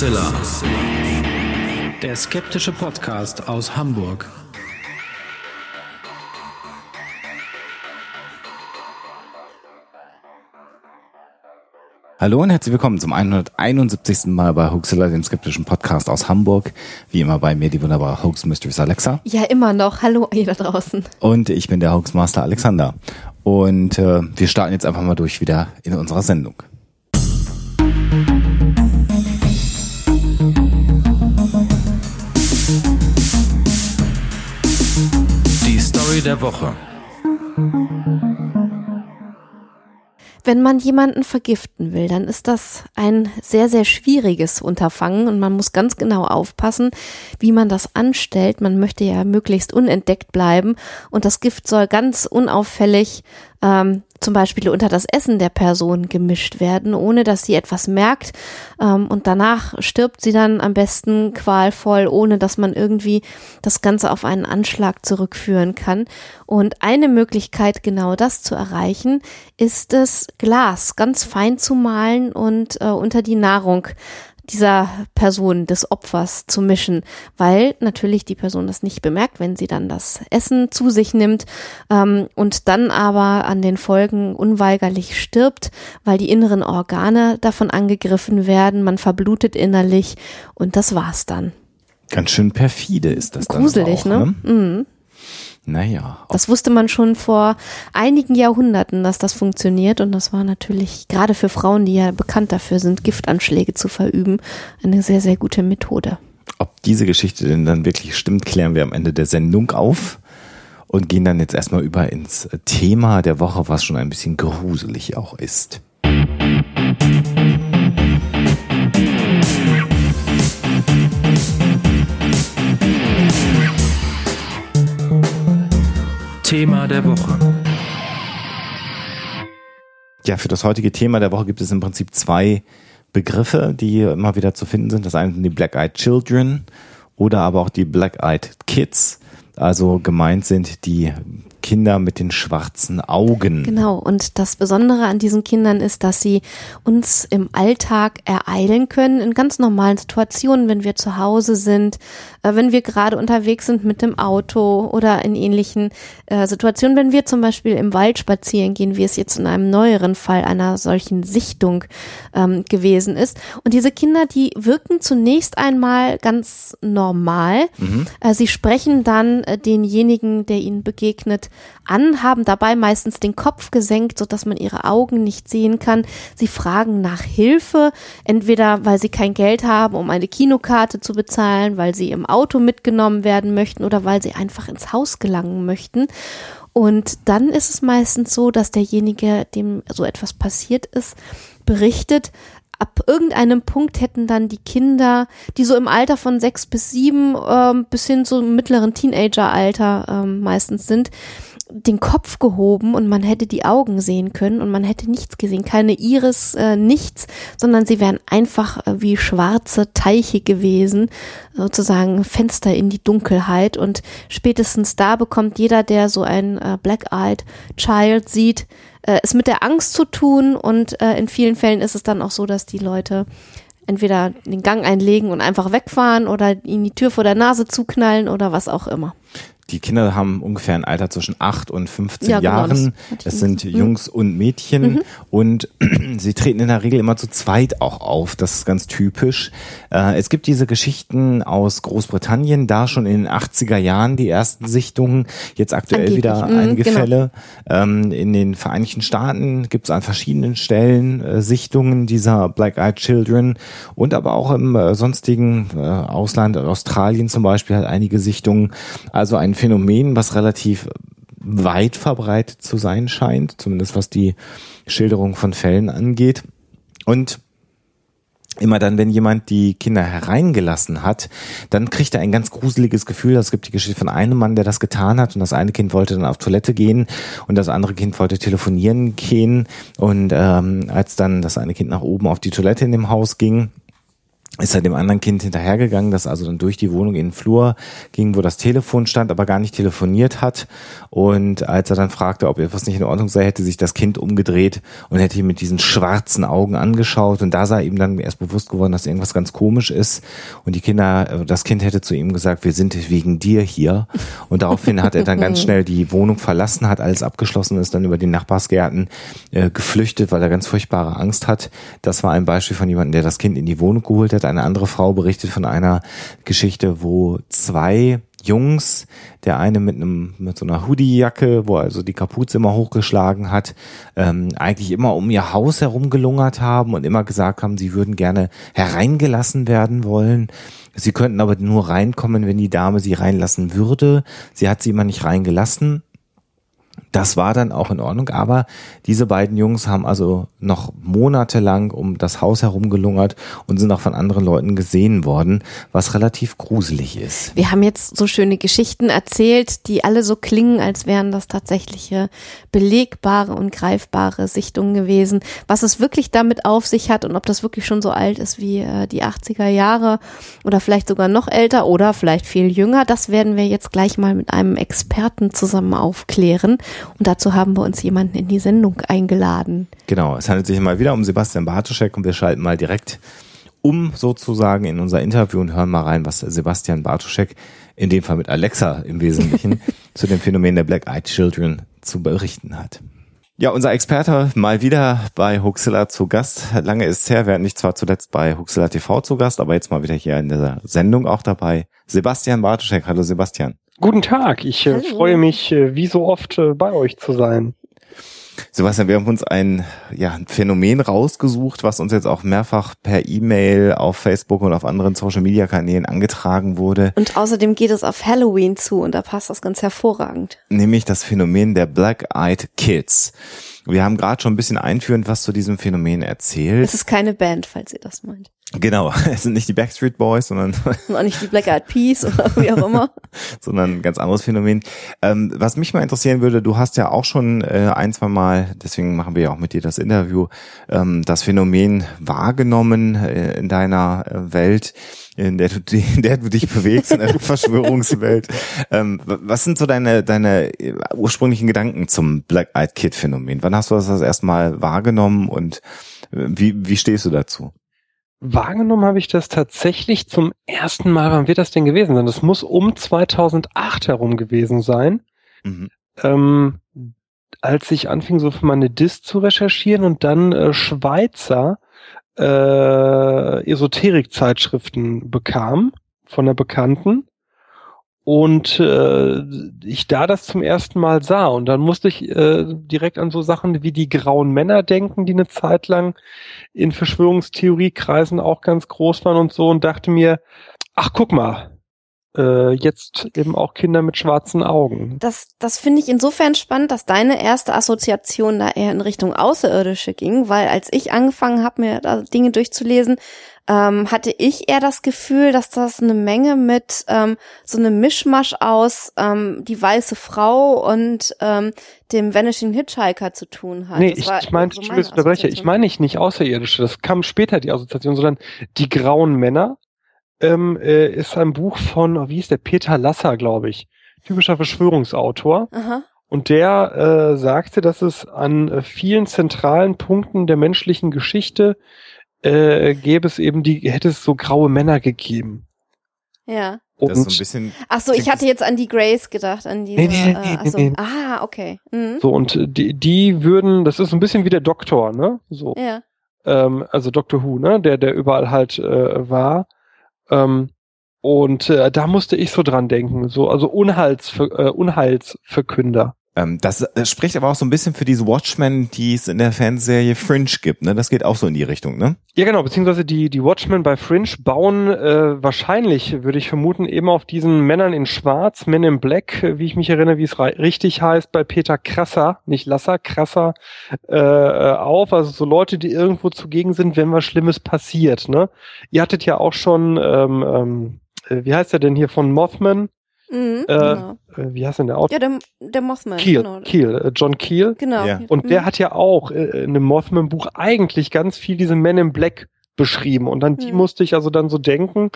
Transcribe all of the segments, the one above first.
Hoaxilla. Der skeptische Podcast aus Hamburg. Hallo und herzlich willkommen zum 171. Mal bei Hoaxilla, dem skeptischen Podcast aus Hamburg. Wie immer bei mir die wunderbare Hoax Mistress Alexa. Ja, immer noch. Hallo ihr da draußen. Und ich bin der Hoaxmaster Alexander. Und äh, wir starten jetzt einfach mal durch wieder in unserer Sendung. Der Woche. Wenn man jemanden vergiften will, dann ist das ein sehr, sehr schwieriges Unterfangen und man muss ganz genau aufpassen, wie man das anstellt. Man möchte ja möglichst unentdeckt bleiben und das Gift soll ganz unauffällig ähm, zum Beispiel unter das Essen der Person gemischt werden, ohne dass sie etwas merkt. Ähm, und danach stirbt sie dann am besten qualvoll, ohne dass man irgendwie das Ganze auf einen Anschlag zurückführen kann. Und eine Möglichkeit, genau das zu erreichen, ist es, Glas ganz fein zu malen und äh, unter die Nahrung dieser Person, des Opfers zu mischen, weil natürlich die Person das nicht bemerkt, wenn sie dann das Essen zu sich nimmt ähm, und dann aber an den Folgen unweigerlich stirbt, weil die inneren Organe davon angegriffen werden, man verblutet innerlich und das war's dann. Ganz schön perfide ist das Gruselig, dann auch, ne? ne? Mhm. Naja. Das wusste man schon vor einigen Jahrhunderten, dass das funktioniert. Und das war natürlich gerade für Frauen, die ja bekannt dafür sind, Giftanschläge zu verüben, eine sehr, sehr gute Methode. Ob diese Geschichte denn dann wirklich stimmt, klären wir am Ende der Sendung auf und gehen dann jetzt erstmal über ins Thema der Woche, was schon ein bisschen gruselig auch ist. Thema der Woche. Ja, für das heutige Thema der Woche gibt es im Prinzip zwei Begriffe, die immer wieder zu finden sind. Das eine sind die Black-Eyed Children oder aber auch die Black-Eyed Kids. Also gemeint sind die Kinder mit den schwarzen Augen. Genau, und das Besondere an diesen Kindern ist, dass sie uns im Alltag ereilen können, in ganz normalen Situationen, wenn wir zu Hause sind, äh, wenn wir gerade unterwegs sind mit dem Auto oder in ähnlichen äh, Situationen, wenn wir zum Beispiel im Wald spazieren gehen, wie es jetzt in einem neueren Fall einer solchen Sichtung ähm, gewesen ist. Und diese Kinder, die wirken zunächst einmal ganz normal. Mhm. Äh, sie sprechen dann äh, denjenigen, der ihnen begegnet, an, haben dabei meistens den Kopf gesenkt, so dass man ihre Augen nicht sehen kann. Sie fragen nach Hilfe, entweder weil sie kein Geld haben, um eine Kinokarte zu bezahlen, weil sie im Auto mitgenommen werden möchten oder weil sie einfach ins Haus gelangen möchten. Und dann ist es meistens so, dass derjenige, dem so etwas passiert ist, berichtet, ab irgendeinem Punkt hätten dann die Kinder, die so im Alter von sechs bis sieben ähm, bis hin zu mittleren Teenageralter ähm, meistens sind, den Kopf gehoben und man hätte die Augen sehen können und man hätte nichts gesehen, keine Iris, äh, nichts, sondern sie wären einfach äh, wie schwarze Teiche gewesen, sozusagen Fenster in die Dunkelheit. Und spätestens da bekommt jeder, der so ein äh, Black-Eyed Child sieht, äh, es mit der Angst zu tun und äh, in vielen Fällen ist es dann auch so, dass die Leute entweder den Gang einlegen und einfach wegfahren oder ihnen die Tür vor der Nase zuknallen oder was auch immer. Die Kinder haben ungefähr ein Alter zwischen 8 und 15 Ja, genau, Jahren. das Es sind Mhm. Jungs und Mädchen und sie treten in der Regel immer zu zweit auch auf. Das ist ganz typisch. Äh, es gibt diese Geschichten aus Großbritannien, da schon in den 80er Jahren die ersten Sichtungen, jetzt aktuell Angeblich. wieder Mhm, einige genau. Fälle. Ähm, in den Vereinigten Staaten gibt es an verschiedenen Stellen äh, Sichtungen dieser Black-Eyed Children und aber auch im äh, sonstigen Ausland, Australien zum Beispiel, hat einige Sichtungen. Also ein Phänomen, was relativ weit verbreitet zu sein scheint, zumindest was die Schilderung von Fällen angeht. Und immer dann, wenn jemand die Kinder hereingelassen hat, dann kriegt er ein ganz gruseliges Gefühl. Es gibt die Geschichte von einem Mann, der das getan hat und das eine Kind wollte dann auf Toilette gehen und das andere Kind wollte telefonieren gehen und ähm, als dann das eine Kind nach oben auf die Toilette in dem Haus ging, ist er dem anderen Kind hinterhergegangen, das also dann durch die Wohnung in den Flur ging, wo das Telefon stand, aber gar nicht telefoniert hat. Und als er dann fragte, ob etwas nicht in Ordnung sei, hätte sich das Kind umgedreht und hätte ihn mit diesen schwarzen Augen angeschaut. Und da sei ihm dann erst bewusst geworden, dass irgendwas ganz komisch ist. Und die Kinder, das Kind hätte zu ihm gesagt, wir sind wegen dir hier. Und daraufhin hat er dann ganz schnell die Wohnung verlassen, hat alles abgeschlossen, ist dann über die Nachbarsgärten äh, geflüchtet, weil er ganz furchtbare Angst hat. Das war ein Beispiel von jemandem, der das Kind in die Wohnung geholt hat eine andere Frau berichtet von einer Geschichte, wo zwei Jungs, der eine mit einem mit so einer Hoodie-Jacke, wo also die Kapuze immer hochgeschlagen hat, ähm, eigentlich immer um ihr Haus herumgelungert haben und immer gesagt haben, sie würden gerne hereingelassen werden wollen. Sie könnten aber nur reinkommen, wenn die Dame sie reinlassen würde. Sie hat sie immer nicht reingelassen das war dann auch in Ordnung, aber diese beiden Jungs haben also noch monatelang um das Haus herumgelungert und sind auch von anderen Leuten gesehen worden, was relativ gruselig ist. Wir haben jetzt so schöne Geschichten erzählt, die alle so klingen, als wären das tatsächliche belegbare und greifbare Sichtungen gewesen. Was es wirklich damit auf sich hat und ob das wirklich schon so alt ist wie äh, die 80er Jahre oder vielleicht sogar noch älter oder vielleicht viel jünger, das werden wir jetzt gleich mal mit einem Experten zusammen aufklären. Und dazu haben wir uns jemanden in die Sendung eingeladen. Genau, es handelt sich mal wieder um Sebastian Bartoschek und wir schalten mal direkt um sozusagen in unser Interview und hören mal rein, was Sebastian Bartoschek, in dem Fall mit Alexa im Wesentlichen, zu dem Phänomen der Black Eyed Children zu berichten hat. Ja, unser Experte mal wieder bei Huxilla zu Gast. Lange ist es her, wir hatten nicht zwar zuletzt bei Huxilla TV zu Gast, aber jetzt mal wieder hier in der Sendung auch dabei. Sebastian Bartoschek. Hallo Sebastian. Guten Tag, ich äh, freue mich, äh, wie so oft äh, bei euch zu sein. Sebastian, wir haben uns ein, ja, ein Phänomen rausgesucht, was uns jetzt auch mehrfach per E-Mail auf Facebook und auf anderen Social-Media-Kanälen angetragen wurde. Und außerdem geht es auf Halloween zu und da passt das ganz hervorragend. Nämlich das Phänomen der Black-Eyed Kids. Wir haben gerade schon ein bisschen einführend was zu diesem Phänomen erzählt. Es ist keine Band, falls ihr das meint. Genau, es sind nicht die Backstreet Boys, sondern und auch nicht die Black Eyed Peas oder wie auch immer, sondern ein ganz anderes Phänomen. Ähm, was mich mal interessieren würde, du hast ja auch schon äh, ein, zwei Mal, deswegen machen wir ja auch mit dir das Interview, ähm, das Phänomen wahrgenommen äh, in deiner äh, Welt, in der du, in der du dich bewegst, in der Verschwörungswelt. Ähm, was sind so deine deine äh, ursprünglichen Gedanken zum Black Eyed Kid Phänomen? Wann hast du das das erste Mal wahrgenommen und äh, wie wie stehst du dazu? Wahrgenommen habe ich das tatsächlich zum ersten Mal. Wann wird das denn gewesen sein? Das muss um 2008 herum gewesen sein. Mhm. Ähm, als ich anfing, so für meine Dis zu recherchieren und dann äh, Schweizer äh, Esoterik-Zeitschriften bekam von der Bekannten und äh, ich da das zum ersten Mal sah und dann musste ich äh, direkt an so Sachen wie die grauen Männer denken, die eine Zeit lang in Verschwörungstheoriekreisen auch ganz groß waren und so und dachte mir, ach guck mal, äh, jetzt eben auch Kinder mit schwarzen Augen. Das, das finde ich insofern spannend, dass deine erste Assoziation da eher in Richtung Außerirdische ging, weil als ich angefangen habe, mir da Dinge durchzulesen, ähm, hatte ich eher das Gefühl, dass das eine Menge mit ähm, so einem Mischmasch aus ähm, die weiße Frau und ähm, dem Vanishing Hitchhiker zu tun hat. Nee, das ich, ich meine, so ich ich meine nicht, nicht Außerirdische, das kam später die Assoziation, sondern die grauen Männer ähm, äh, ist ein Buch von, oh, wie hieß der, Peter Lasser, glaube ich. Typischer Verschwörungsautor. Aha. Und der äh, sagte, dass es an äh, vielen zentralen Punkten der menschlichen Geschichte äh, gäbe es eben die, hätte es so graue Männer gegeben. Ja. Und das ist so ein bisschen. Ach so, ich hatte jetzt an die Grace gedacht, an die. Nee, nee, nee, äh, so. nee, Ah, okay. Mhm. So und die, die würden, das ist ein bisschen wie der Doktor, ne? So. Ja. Ähm, also Doctor Who, ne? Der, der überall halt äh, war. Ähm, und äh, da musste ich so dran denken, so also Unheils, äh, Unheilsverkünder. Ähm, das äh, spricht aber auch so ein bisschen für diese Watchmen, die es in der Fernsehserie Fringe gibt. Ne? Das geht auch so in die Richtung, ne? Ja, genau. Beziehungsweise die, die Watchmen bei Fringe bauen äh, wahrscheinlich, würde ich vermuten, eben auf diesen Männern in Schwarz, Men in Black, wie ich mich erinnere, wie es richtig heißt, bei Peter Krasser, nicht Lasser, Krasser, äh, äh, auf. Also so Leute, die irgendwo zugegen sind, wenn was Schlimmes passiert. Ne? Ihr hattet ja auch schon, ähm, ähm, äh, wie heißt er denn hier von Mothman? Mhm, äh, genau. Äh, wie heißt denn der Autor? Ja, der, der Mothman. Keel, genau. Keel, äh, John Keel. Genau. Ja. Und mhm. der hat ja auch äh, in einem Mothman-Buch eigentlich ganz viel diese Men in Black beschrieben. Und an die mhm. musste ich also dann so denken.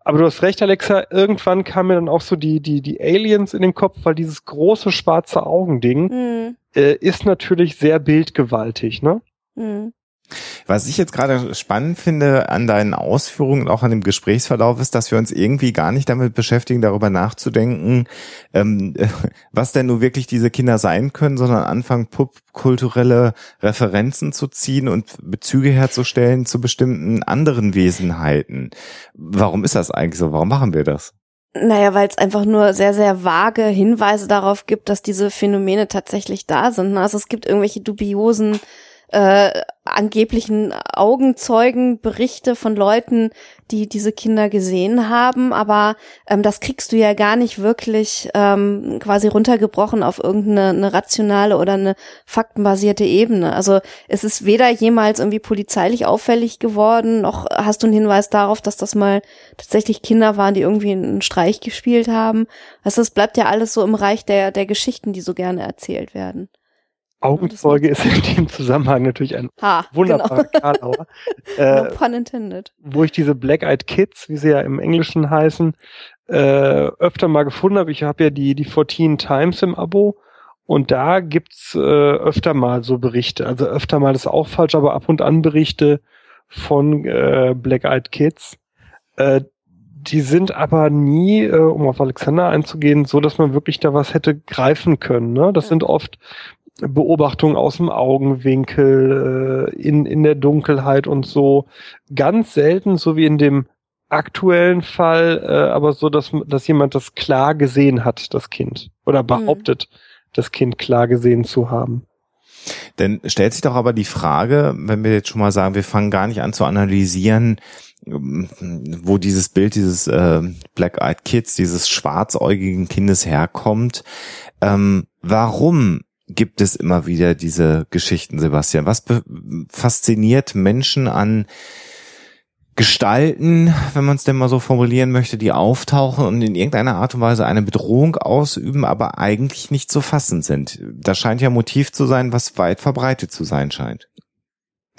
Aber du hast recht, Alexa, irgendwann kam mir dann auch so die, die, die Aliens in den Kopf, weil dieses große schwarze Augending mhm. äh, ist natürlich sehr bildgewaltig, ne? Mhm. Was ich jetzt gerade spannend finde an deinen Ausführungen und auch an dem Gesprächsverlauf ist, dass wir uns irgendwie gar nicht damit beschäftigen, darüber nachzudenken, ähm, was denn nun wirklich diese Kinder sein können, sondern anfangen, popkulturelle Referenzen zu ziehen und Bezüge herzustellen zu bestimmten anderen Wesenheiten. Warum ist das eigentlich so? Warum machen wir das? Naja, weil es einfach nur sehr, sehr vage Hinweise darauf gibt, dass diese Phänomene tatsächlich da sind. Also es gibt irgendwelche dubiosen äh, angeblichen Augenzeugenberichte von Leuten, die diese Kinder gesehen haben, aber ähm, das kriegst du ja gar nicht wirklich ähm, quasi runtergebrochen auf irgendeine eine rationale oder eine faktenbasierte Ebene. Also es ist weder jemals irgendwie polizeilich auffällig geworden, noch hast du einen Hinweis darauf, dass das mal tatsächlich Kinder waren, die irgendwie einen Streich gespielt haben. Also es bleibt ja alles so im Reich der, der Geschichten, die so gerne erzählt werden. Augenzeuge ist in dem Zusammenhang natürlich ein ha, wunderbarer genau. Karlauer. äh, no pun intended. Wo ich diese Black-Eyed Kids, wie sie ja im Englischen heißen, äh, öfter mal gefunden habe. Ich habe ja die, die 14 Times im Abo und da gibt's äh, öfter mal so Berichte. Also öfter mal ist auch falsch, aber ab und an Berichte von äh, Black-Eyed Kids. Äh, die sind aber nie, äh, um auf Alexander einzugehen, so, dass man wirklich da was hätte greifen können. Ne? Das sind oft Beobachtung aus dem Augenwinkel, äh, in, in der Dunkelheit und so. Ganz selten, so wie in dem aktuellen Fall, äh, aber so, dass, dass jemand das klar gesehen hat, das Kind. Oder mhm. behauptet, mhm. das Kind klar gesehen zu haben. Denn stellt sich doch aber die Frage, wenn wir jetzt schon mal sagen, wir fangen gar nicht an zu analysieren, wo dieses Bild dieses äh, Black-Eyed Kids, dieses schwarzäugigen Kindes herkommt. Ähm, warum gibt es immer wieder diese Geschichten, Sebastian. Was fasziniert Menschen an Gestalten, wenn man es denn mal so formulieren möchte, die auftauchen und in irgendeiner Art und Weise eine Bedrohung ausüben, aber eigentlich nicht zu fassen sind. Das scheint ja Motiv zu sein, was weit verbreitet zu sein scheint.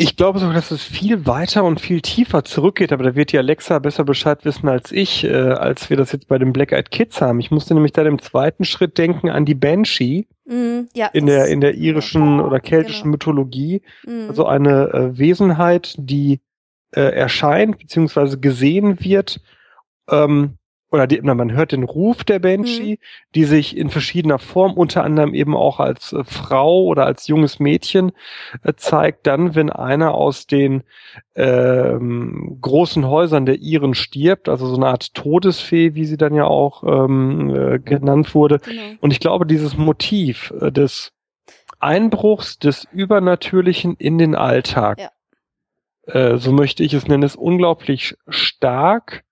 Ich glaube sogar, dass es viel weiter und viel tiefer zurückgeht, aber da wird die Alexa besser Bescheid wissen als ich, äh, als wir das jetzt bei den Black Eyed Kids haben. Ich musste nämlich dann im zweiten Schritt denken an die Banshee mm, ja, in der in der irischen oder keltischen genau. Mythologie, mm. also eine äh, Wesenheit, die äh, erscheint beziehungsweise gesehen wird ähm, oder die, na, man hört den Ruf der Banshee, mhm. die sich in verschiedener Form, unter anderem eben auch als äh, Frau oder als junges Mädchen äh, zeigt, dann, wenn einer aus den ähm, großen Häusern der Iren stirbt, also so eine Art Todesfee, wie sie dann ja auch ähm, äh, genannt wurde. Genau. Und ich glaube, dieses Motiv äh, des Einbruchs des Übernatürlichen in den Alltag, ja. äh, so möchte ich es nennen, ist unglaublich stark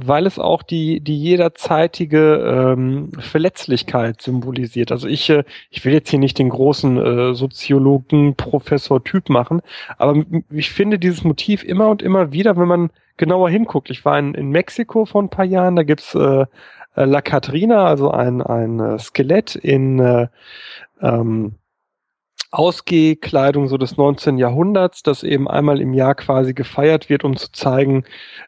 weil es auch die, die jederzeitige ähm, Verletzlichkeit symbolisiert. Also ich, äh, ich will jetzt hier nicht den großen äh, Soziologen, Professor Typ machen, aber ich finde dieses Motiv immer und immer wieder, wenn man genauer hinguckt. Ich war in, in Mexiko vor ein paar Jahren, da gibt's äh, äh La Catrina, also ein, ein äh, Skelett in äh, ähm, Ausgehkleidung so des 19. Jahrhunderts, das eben einmal im Jahr quasi gefeiert wird, um zu zeigen,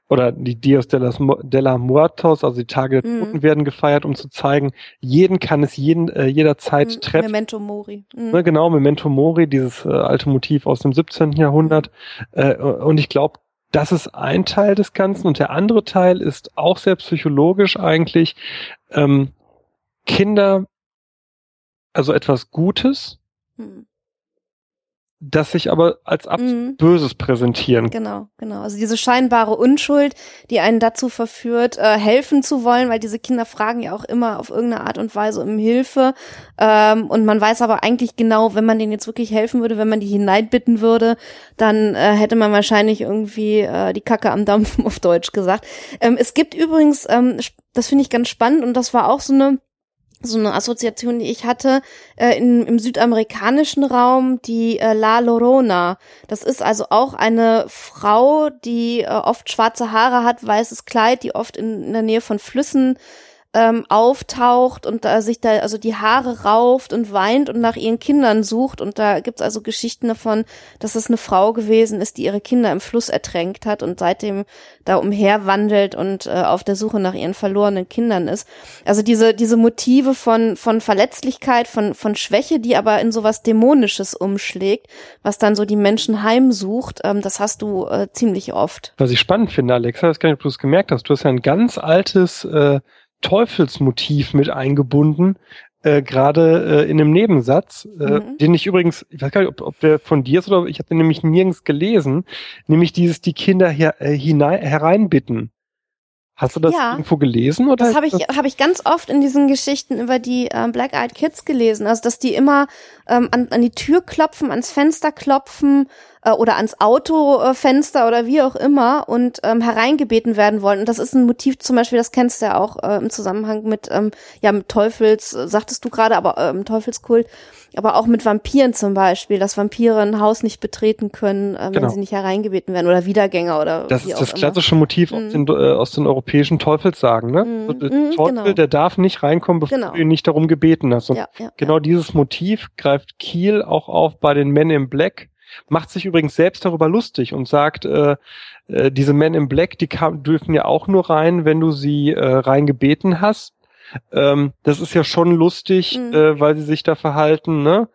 oder die Dios de, las, de la Muertos, also die Tage der mhm. Toten werden gefeiert, um zu zeigen, jeden kann es jeden, äh, jederzeit mhm. treffen. Memento Mori. Mhm. Ne, genau, Memento Mori, dieses äh, alte Motiv aus dem 17. Jahrhundert. Äh, und ich glaube, das ist ein Teil des Ganzen und der andere Teil ist auch sehr psychologisch eigentlich. Ähm, Kinder, also etwas Gutes, hm das sich aber als mhm. Böses präsentieren. Genau, genau. Also diese scheinbare Unschuld, die einen dazu verführt, äh, helfen zu wollen, weil diese Kinder fragen ja auch immer auf irgendeine Art und Weise um Hilfe. Ähm, und man weiß aber eigentlich genau, wenn man denen jetzt wirklich helfen würde, wenn man die hineinbitten würde, dann äh, hätte man wahrscheinlich irgendwie äh, die Kacke am Dampfen auf Deutsch gesagt. Ähm, es gibt übrigens, ähm, das finde ich ganz spannend und das war auch so eine so eine Assoziation, die ich hatte, äh, in, im südamerikanischen Raum, die äh, La Lorona. Das ist also auch eine Frau, die äh, oft schwarze Haare hat, weißes Kleid, die oft in, in der Nähe von Flüssen ähm, auftaucht und da sich da also die Haare rauft und weint und nach ihren Kindern sucht. Und da gibt's also Geschichten davon, dass es eine Frau gewesen ist, die ihre Kinder im Fluss ertränkt hat und seitdem da umherwandelt und äh, auf der Suche nach ihren verlorenen Kindern ist. Also diese, diese Motive von, von Verletzlichkeit, von, von Schwäche, die aber in sowas Dämonisches umschlägt, was dann so die Menschen heimsucht, ähm, das hast du äh, ziemlich oft. Was ich spannend finde, Alexa, das kann ich bloß gemerkt hast, du hast ja ein ganz altes äh, Teufelsmotiv mit eingebunden, äh, gerade äh, in einem Nebensatz, äh, mhm. den ich übrigens, ich weiß gar nicht, ob, ob der von dir ist oder ich habe den nämlich nirgends gelesen, nämlich dieses die Kinder hier, äh, hinein, hereinbitten. Hast du das ja, irgendwo gelesen oder? Das habe ich habe ich ganz oft in diesen Geschichten über die ähm, Black Eyed Kids gelesen, also dass die immer ähm, an, an die Tür klopfen, ans Fenster klopfen äh, oder ans Autofenster oder wie auch immer und ähm, hereingebeten werden wollen. Und das ist ein Motiv zum Beispiel, das kennst du ja auch äh, im Zusammenhang mit ähm, ja mit Teufels, äh, sagtest du gerade, aber ähm, Teufelskult aber auch mit Vampiren zum Beispiel, dass Vampire ein Haus nicht betreten können, äh, genau. wenn sie nicht hereingebeten werden oder Wiedergänger oder Das ist das klassische Motiv mhm. aus, den, äh, aus den europäischen Teufelssagen, ne? Mhm. der mhm, Teufel, genau. der darf nicht reinkommen, bevor genau. du ihn nicht darum gebeten hast. Und ja, ja, genau ja. dieses Motiv greift Kiel auch auf bei den Men in Black, macht sich übrigens selbst darüber lustig und sagt, äh, äh, diese Men in Black, die kam, dürfen ja auch nur rein, wenn du sie äh, reingebeten hast ähm, das ist ja schon lustig, mhm. äh, weil sie sich da verhalten, ne?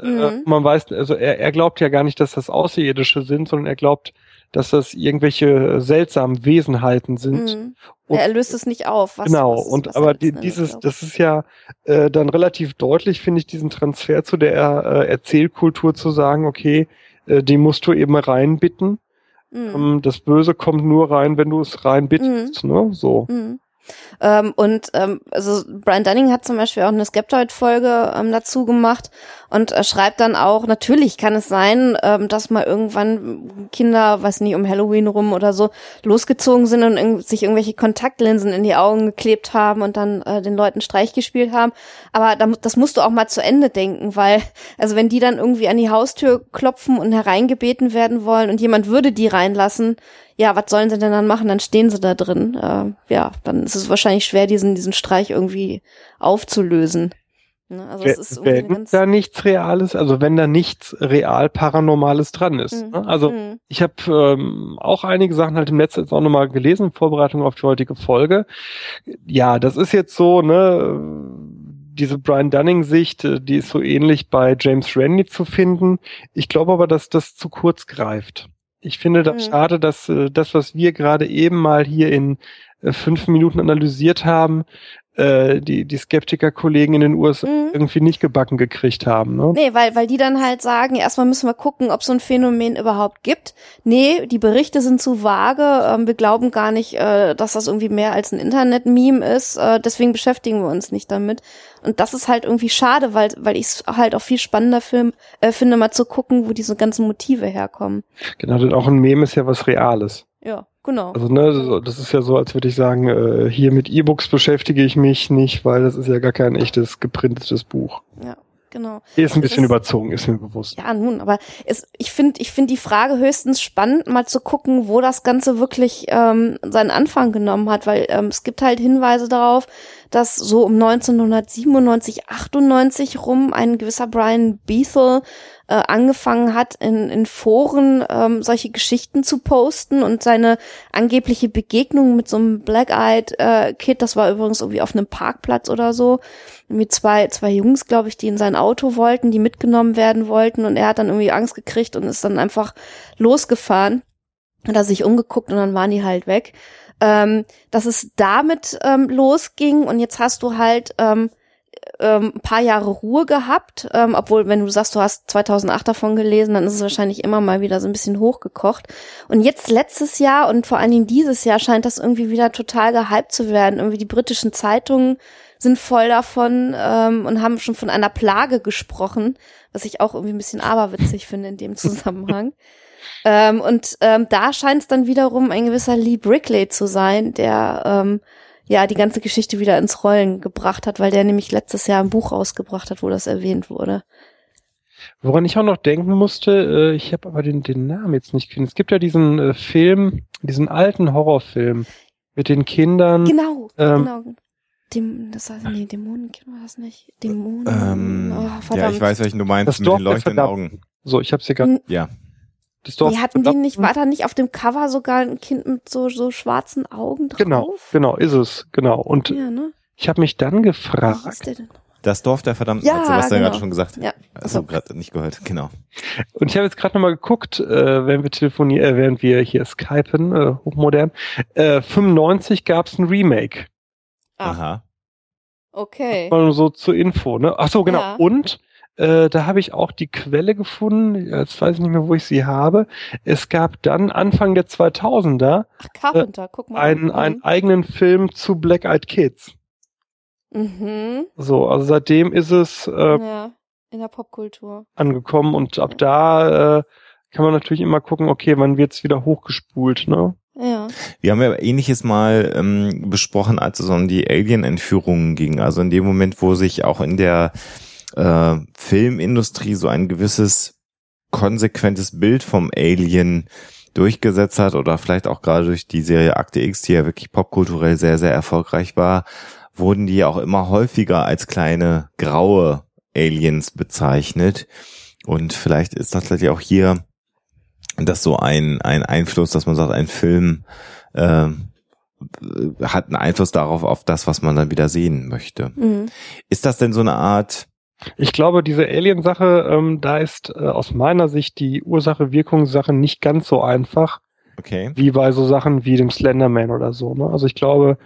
Äh, mhm. Man weiß, also er, er glaubt ja gar nicht, dass das Außerirdische sind, sondern er glaubt, dass das irgendwelche seltsamen Wesenheiten sind. Mhm. Und, er löst es nicht auf. Was, genau, was, und was aber die, dieses, das ist ja äh, dann relativ deutlich, finde ich, diesen Transfer zu der äh, Erzählkultur zu sagen, okay, äh, die musst du eben reinbitten. Mhm. Ähm, das Böse kommt nur rein, wenn du es reinbittest, mhm. ne? So. Mhm. Ähm, und ähm, also Brian Dunning hat zum Beispiel auch eine Skeptoid-Folge ähm, dazu gemacht und äh, schreibt dann auch, natürlich kann es sein, ähm, dass mal irgendwann Kinder, weiß nicht, um Halloween rum oder so, losgezogen sind und in, sich irgendwelche Kontaktlinsen in die Augen geklebt haben und dann äh, den Leuten Streich gespielt haben. Aber da, das musst du auch mal zu Ende denken, weil, also wenn die dann irgendwie an die Haustür klopfen und hereingebeten werden wollen und jemand würde die reinlassen, ja, was sollen sie denn dann machen? Dann stehen sie da drin. Äh, ja, dann ist es wahrscheinlich schwer, diesen, diesen Streich irgendwie aufzulösen. Ne? Also es ist wenn da nichts Reales, also wenn da nichts real Paranormales dran ist. Mhm. Ne? Also mhm. ich habe ähm, auch einige Sachen halt im Netz jetzt auch nochmal gelesen, in Vorbereitung auf die heutige Folge. Ja, das ist jetzt so, ne, diese Brian Dunning-Sicht, äh, die ist so ähnlich bei James Randi zu finden. Ich glaube aber, dass das zu kurz greift. Ich finde das mhm. schade, dass äh, das, was wir gerade eben mal hier in äh, fünf Minuten analysiert haben, äh, die, die Skeptiker-Kollegen in den USA mhm. irgendwie nicht gebacken gekriegt haben. Ne? Nee, weil, weil die dann halt sagen, erstmal müssen wir gucken, ob so ein Phänomen überhaupt gibt. Nee, die Berichte sind zu vage, ähm, wir glauben gar nicht, äh, dass das irgendwie mehr als ein Internet-Meme ist, äh, deswegen beschäftigen wir uns nicht damit. Und das ist halt irgendwie schade, weil, weil ich es halt auch viel spannender film, äh, finde, mal zu gucken, wo diese ganzen Motive herkommen. Genau, denn auch ein Meme ist ja was Reales. Ja. Genau. Also ne, das ist ja so, als würde ich sagen, äh, hier mit E-Books beschäftige ich mich nicht, weil das ist ja gar kein echtes geprintetes Buch. Ja, genau. Ist ein bisschen ist, überzogen, ist mir bewusst. Ja, nun, aber es, ich finde, ich finde die Frage höchstens spannend, mal zu gucken, wo das Ganze wirklich ähm, seinen Anfang genommen hat, weil ähm, es gibt halt Hinweise darauf, dass so um 1997, 98 rum ein gewisser Brian Beethel äh, angefangen hat, in, in Foren ähm, solche Geschichten zu posten und seine angebliche Begegnung mit so einem Black-Eyed äh, Kid, das war übrigens irgendwie auf einem Parkplatz oder so, mit zwei, zwei Jungs, glaube ich, die in sein Auto wollten, die mitgenommen werden wollten und er hat dann irgendwie Angst gekriegt und ist dann einfach losgefahren, hat er sich umgeguckt und dann waren die halt weg. Ähm, dass es damit ähm, losging und jetzt hast du halt ähm, ähm, ein paar Jahre Ruhe gehabt, ähm, obwohl, wenn du sagst, du hast 2008 davon gelesen, dann ist es wahrscheinlich immer mal wieder so ein bisschen hochgekocht. Und jetzt letztes Jahr und vor allen Dingen dieses Jahr scheint das irgendwie wieder total gehypt zu werden. Irgendwie die britischen Zeitungen sind voll davon ähm, und haben schon von einer Plage gesprochen, was ich auch irgendwie ein bisschen aberwitzig finde in dem Zusammenhang. Ähm, und ähm, da scheint es dann wiederum ein gewisser Lee Brickley zu sein, der ähm, ja die ganze Geschichte wieder ins Rollen gebracht hat, weil der nämlich letztes Jahr ein Buch rausgebracht hat, wo das erwähnt wurde. Woran ich auch noch denken musste, äh, ich habe aber den, den Namen jetzt nicht gefunden. Es gibt ja diesen äh, Film, diesen alten Horrorfilm mit den Kindern. Genau, ähm, genau. Dem, das heißt, nee, Dämonenkind war das nicht. Dämonen. Ähm, oh, ja, ich weiß, welchen du meinst, Das mit Dorf den der leuchtenden. Augen. So, ich hab's hier gerade. Ja. Das Dorf Die hatten die nicht, war da nicht auf dem Cover sogar ein Kind mit so, so schwarzen Augen drauf? Genau, genau, ist es, genau. Und Ja, ne? ich habe mich dann gefragt, hieß der denn? Das Dorf der Verdammten, Ja, hat Sebastian genau. gerade schon gesagt. Ja. Also Achso. gerade nicht gehört, genau. und ich habe jetzt gerade nochmal geguckt, äh, während wir telefonieren, äh, während wir hier skypen, äh, hochmodern, äh, 95 gab's ein Remake. Ah. Aha. Okay. Mal nur so zur Info, ne? Ach so, genau. Ja. Und äh, da habe ich auch die Quelle gefunden. Jetzt weiß ich nicht mehr, wo ich sie habe. Es gab dann Anfang der 2000er Ach, Carpenter, guck mal. einen, einen eigenen Film zu Black Eyed Kids. Mhm. So, also seitdem ist es äh, Ja, in der Popkultur. angekommen und ab da äh, kann man natürlich immer gucken, okay, wann wird's wieder hochgespult, ne? Ja. Wir haben ja ähnliches mal ähm, besprochen, als es um die Alien-Entführungen ging. Also in dem Moment, wo sich auch in der äh, Filmindustrie so ein gewisses konsequentes Bild vom Alien durchgesetzt hat oder vielleicht auch gerade durch die Serie Akte X, die ja wirklich popkulturell sehr, sehr erfolgreich war, wurden die auch immer häufiger als kleine graue Aliens bezeichnet. Und vielleicht ist tatsächlich auch hier das so ein, ein Einfluss, dass man sagt, ein Film äh, hat einen Einfluss darauf, auf das, was man dann wieder sehen möchte. Mhm. Ist das denn so eine Art, Ich glaube, diese Alien-Sache, ähm, da ist äh, aus meiner Sicht die Ursache-Wirkungssache nicht ganz so einfach, okay, wie bei so Sachen wie dem Slenderman oder so. Ne? Also ich glaube,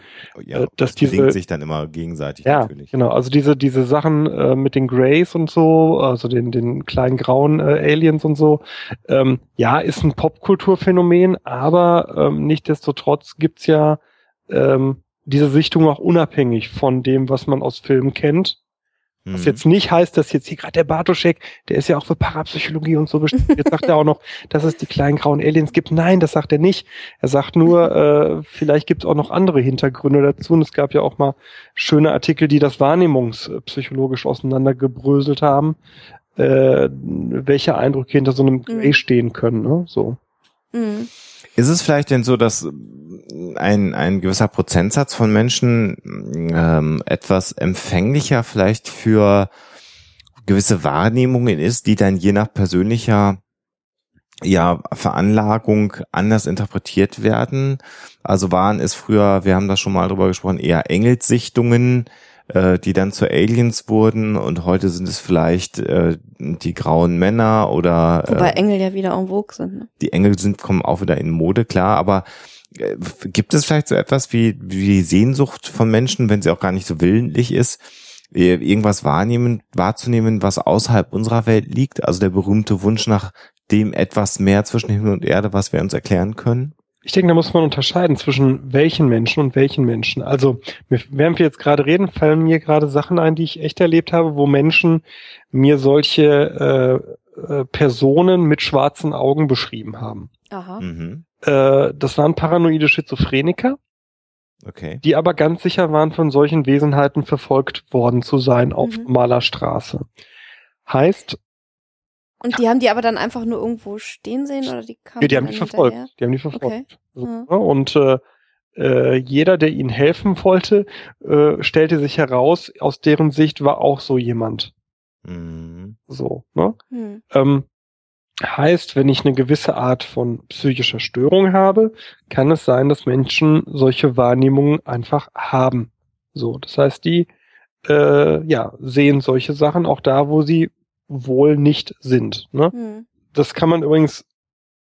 ja, Äh, dass das diese- sich dann immer gegenseitig ja, natürlich. genau. Also diese diese Sachen äh, mit den Greys und so, also den den kleinen grauen äh, Aliens und so, ähm, ja, ist ein Popkulturphänomen, aber ähm, nichtdestotrotz gibt's ja ähm, diese Sichtung auch unabhängig von dem, was man aus Filmen kennt. Was Mhm. jetzt nicht heißt, dass jetzt hier gerade der Bartoschek, der ist ja auch für Parapsychologie und so bestimmt. Jetzt sagt er auch noch, dass es die kleinen grauen Aliens gibt. Nein, das sagt er nicht. Er sagt nur, äh, vielleicht gibt es auch noch andere Hintergründe dazu. Und es gab ja auch mal schöne Artikel, die das wahrnehmungspsychologisch auseinandergebröselt haben, äh, welche Eindrücke hinter so einem Grey Mhm. stehen können. Ne? So. Mhm. Ist es vielleicht denn so, dass ein, ein gewisser Prozentsatz von Menschen ähm, etwas empfänglicher vielleicht für gewisse Wahrnehmungen ist, die dann je nach persönlicher ja, Veranlagung anders interpretiert werden? Also waren es früher, wir haben da schon mal drüber gesprochen, eher Engelssichtungen, äh, die dann zu Aliens wurden und heute sind es vielleicht äh, die grauen Männer oder Wobei äh, Engel ja wieder en vogue sind. Ne? die Engel sind, kommen auch wieder in Mode, klar, aber gibt es vielleicht so etwas wie, wie die Sehnsucht von Menschen, wenn sie auch gar nicht so willentlich ist, äh, irgendwas wahrnehmen, wahrzunehmen, was außerhalb unserer Welt liegt? Also der berühmte Wunsch nach dem etwas mehr zwischen Himmel und Erde, was wir uns erklären können? Ich denke, da muss man unterscheiden zwischen welchen Menschen und welchen Menschen. Also, während wir jetzt gerade reden, fallen mir gerade Sachen ein, die ich echt erlebt habe, wo Menschen mir solche äh, äh, Personen mit schwarzen Augen beschrieben haben. Aha. Mhm. Äh, das waren paranoide Schizophreniker, Okay. die aber ganz sicher waren, von solchen Wesenheiten verfolgt worden zu sein auf Mhm. normaler Straße. Heißt, Und die haben die aber dann einfach nur irgendwo stehen sehen oder die kamen ja, die haben die verfolgt. hinterher? Die haben die verfolgt. Okay. Ne? Und äh, äh, jeder, der ihnen helfen wollte, äh, stellte sich heraus, aus deren Sicht war auch so jemand. Mhm. So, ne? Hm. Ähm, heißt, wenn ich eine gewisse Art von psychischer Störung habe, kann es sein, dass Menschen solche Wahrnehmungen einfach haben. So, das heißt, die äh, ja sehen solche Sachen auch da, wo sie wohl nicht sind. Ne? Hm. Das kann man übrigens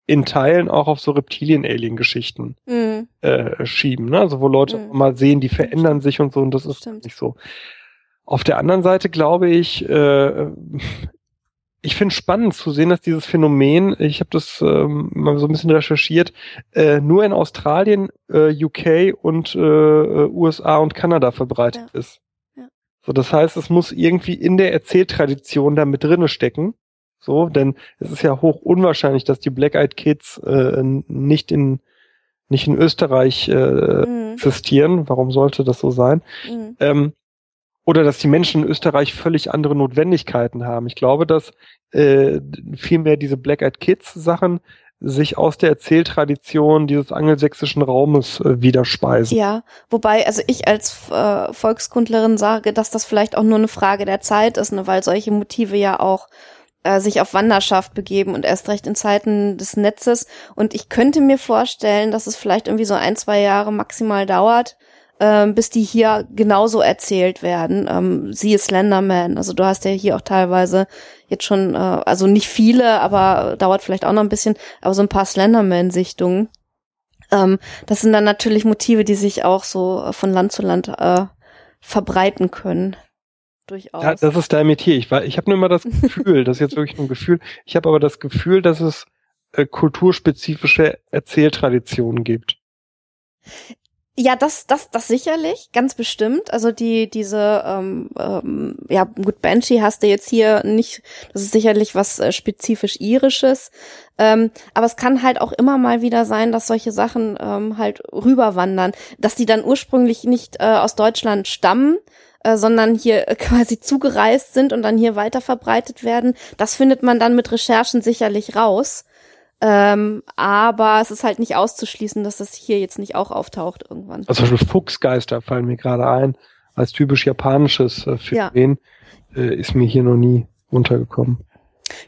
in Teilen auch auf so Reptilien-Alien-Geschichten Hm. äh, schieben. Ne? Also wo Leute Mhm. mal sehen, die verändern sich und so und das ist Stimmt. nicht so. Auf der anderen Seite glaube ich, äh, ich finde spannend zu sehen, dass dieses Phänomen, ich habe das ähm, mal so ein bisschen recherchiert, äh, nur in Australien, äh, UK und äh, äh, USA und Kanada verbreitet ist. Ja. So, das heißt, es muss irgendwie in der Erzähltradition da mit drinne stecken. So, denn es ist ja hoch unwahrscheinlich, dass die Black Eyed Kids äh, nicht in nicht in Österreich äh, Hm. existieren. Warum sollte das so sein? Hm. Ähm, oder dass die Menschen in Österreich völlig andere Notwendigkeiten haben. Ich glaube, dass äh, vielmehr diese Black Eyed Kids Sachen sich aus der Erzähltradition dieses angelsächsischen Raumes äh, widerspeisen. Ja, wobei, also ich als äh, Volkskundlerin sage, dass das vielleicht auch nur eine Frage der Zeit ist, ne, weil solche Motive ja auch äh, sich auf Wanderschaft begeben und erst recht in Zeiten des Netzes. Und ich könnte mir vorstellen, dass es vielleicht irgendwie so ein, zwei Jahre maximal dauert, ähm, bis die hier genauso erzählt werden. Ähm, siehe Slenderman. Also du hast ja hier auch teilweise jetzt schon, äh, also nicht viele, aber dauert vielleicht auch noch ein bisschen, aber so ein paar Slenderman-Sichtungen. Ähm, das sind dann natürlich Motive, die sich auch so von Land zu Land äh, verbreiten können. Durchaus. Ja, das ist dein Metier. Ich, ich habe nur immer das Gefühl, das ist jetzt wirklich ein Gefühl, ich habe aber das Gefühl, dass es äh, kulturspezifische Erzähltraditionen gibt. Ja, das, das, das sicherlich, ganz bestimmt. Also die, diese, ähm, ähm, ja, gut, Banshee hast du jetzt hier nicht, das ist sicherlich was äh, spezifisch irisches. Ähm, aber es kann halt auch immer mal wieder sein, dass solche Sachen ähm, halt rüberwandern, dass die dann ursprünglich nicht äh, aus Deutschland stammen, äh, sondern hier quasi zugereist sind und dann hier weiter verbreitet werden. Das findet man dann mit Recherchen sicherlich raus. Ähm, aber es ist halt nicht auszuschließen, dass das hier jetzt nicht auch auftaucht irgendwann. Also zum Beispiel Fuchsgeister fallen mir gerade ein, als typisch japanisches äh, Phänomen, ja. äh, ist mir hier noch nie untergekommen.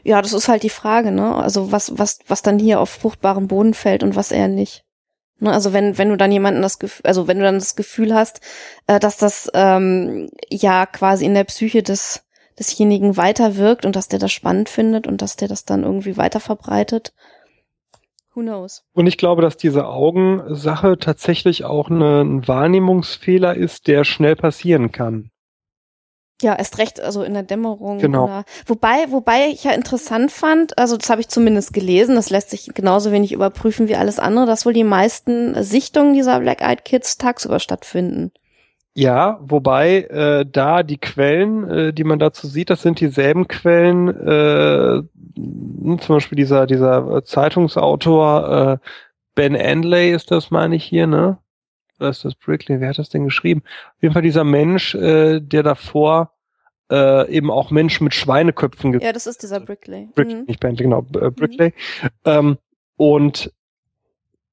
Ja, das ist halt die Frage, ne? Also was, was, was dann hier auf fruchtbaren Boden fällt und was eher nicht. Ne? Also wenn, wenn du dann jemanden das Gefühl, also wenn du dann das Gefühl hast, äh, dass das ähm, ja quasi in der Psyche des desjenigen weiterwirkt und dass der das spannend findet und dass der das dann irgendwie weiter verbreitet, Who knows? Und ich glaube, dass diese Augensache tatsächlich auch eine, ein Wahrnehmungsfehler ist, der schnell passieren kann. Ja, erst recht, also in der Dämmerung. Genau. Oder, wobei, wobei ich ja interessant fand, also das habe ich zumindest gelesen, das lässt sich genauso wenig überprüfen wie alles andere, dass wohl die meisten Sichtungen dieser Black Eyed Kids tagsüber stattfinden. Ja, wobei äh, da die Quellen, äh, die man dazu sieht, das sind dieselben Quellen, äh, zum Beispiel dieser dieser Zeitungsautor äh, Ben Andley ist das, meine ich hier, ne? Oder ist das Brickley? Wer hat das denn geschrieben? Auf jeden Fall dieser Mensch, äh, der davor äh, eben auch Menschen mit Schweineköpfen. Ja, das ist dieser Brickley. Brick, mhm. Nicht Bentley, genau, äh, Brickley. Mhm. Ähm, und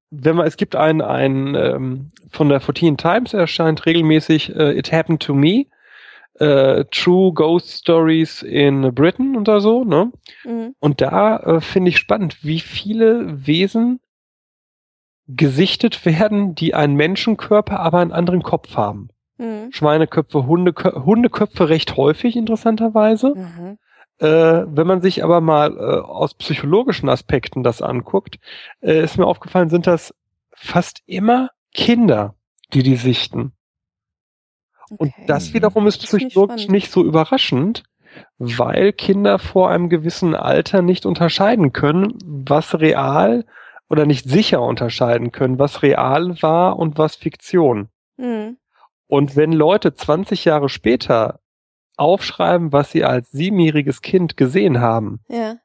wenn man, es gibt ein, ein ähm, von der 14 Times erscheint regelmäßig äh, It Happened to Me, äh, True Ghost Stories in Britain oder so, ne? Mhm. Und da äh, finde ich spannend, wie viele Wesen gesichtet werden, die einen Menschenkörper, aber einen anderen Kopf haben. Mhm. Schweineköpfe, Hundeköpfe, Hundeköpfe recht häufig, interessanterweise. Mhm. Äh, wenn man sich aber mal äh, aus psychologischen Aspekten das anguckt, äh, ist mir aufgefallen, sind das fast immer Kinder, die die sichten. Okay. Und das wiederum ist psychologisch nicht so überraschend, weil Kinder vor einem gewissen Alter nicht unterscheiden können, was real oder nicht sicher unterscheiden können, was real war und was Fiktion. Mhm. Und wenn Leute 20 Jahre später aufschreiben, was sie als siebenjähriges Kind gesehen haben, ja.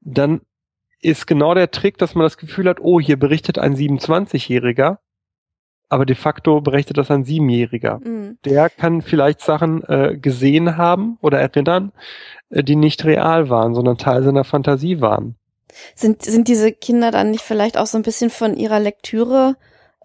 dann ist genau der Trick, dass man das Gefühl hat, oh, hier berichtet ein 27-Jähriger, aber de facto berichtet das ein Siebenjähriger. Mhm. Der kann vielleicht Sachen äh, gesehen haben oder erinnern, äh, die nicht real waren, sondern Teil seiner Fantasie waren. Sind, sind diese Kinder dann nicht vielleicht auch so ein bisschen von ihrer Lektüre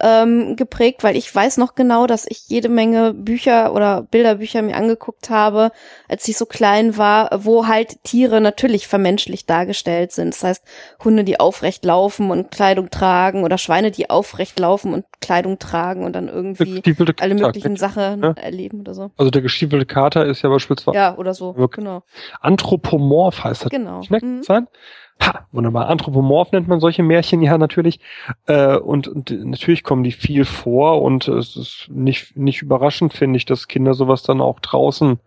ähm, geprägt, weil ich weiß noch genau, dass ich jede Menge Bücher oder Bilderbücher mir angeguckt habe, als ich so klein war, wo halt Tiere natürlich vermenschlicht dargestellt sind. Das heißt, Hunde, die aufrecht laufen und Kleidung tragen oder Schweine, die aufrecht laufen und Kleidung tragen und dann irgendwie alle möglichen Sachen ja. erleben oder so. Also der gestiefelte Kater ist ja beispielsweise. Ja, oder so, genau. Anthropomorph heißt das. Genau. Schmeckt mhm. sein? Ha, wunderbar. Anthropomorph nennt man solche Märchen ja natürlich. Äh, und, und natürlich kommen die viel vor und es ist nicht, nicht überraschend, finde ich, dass Kinder sowas dann auch draußen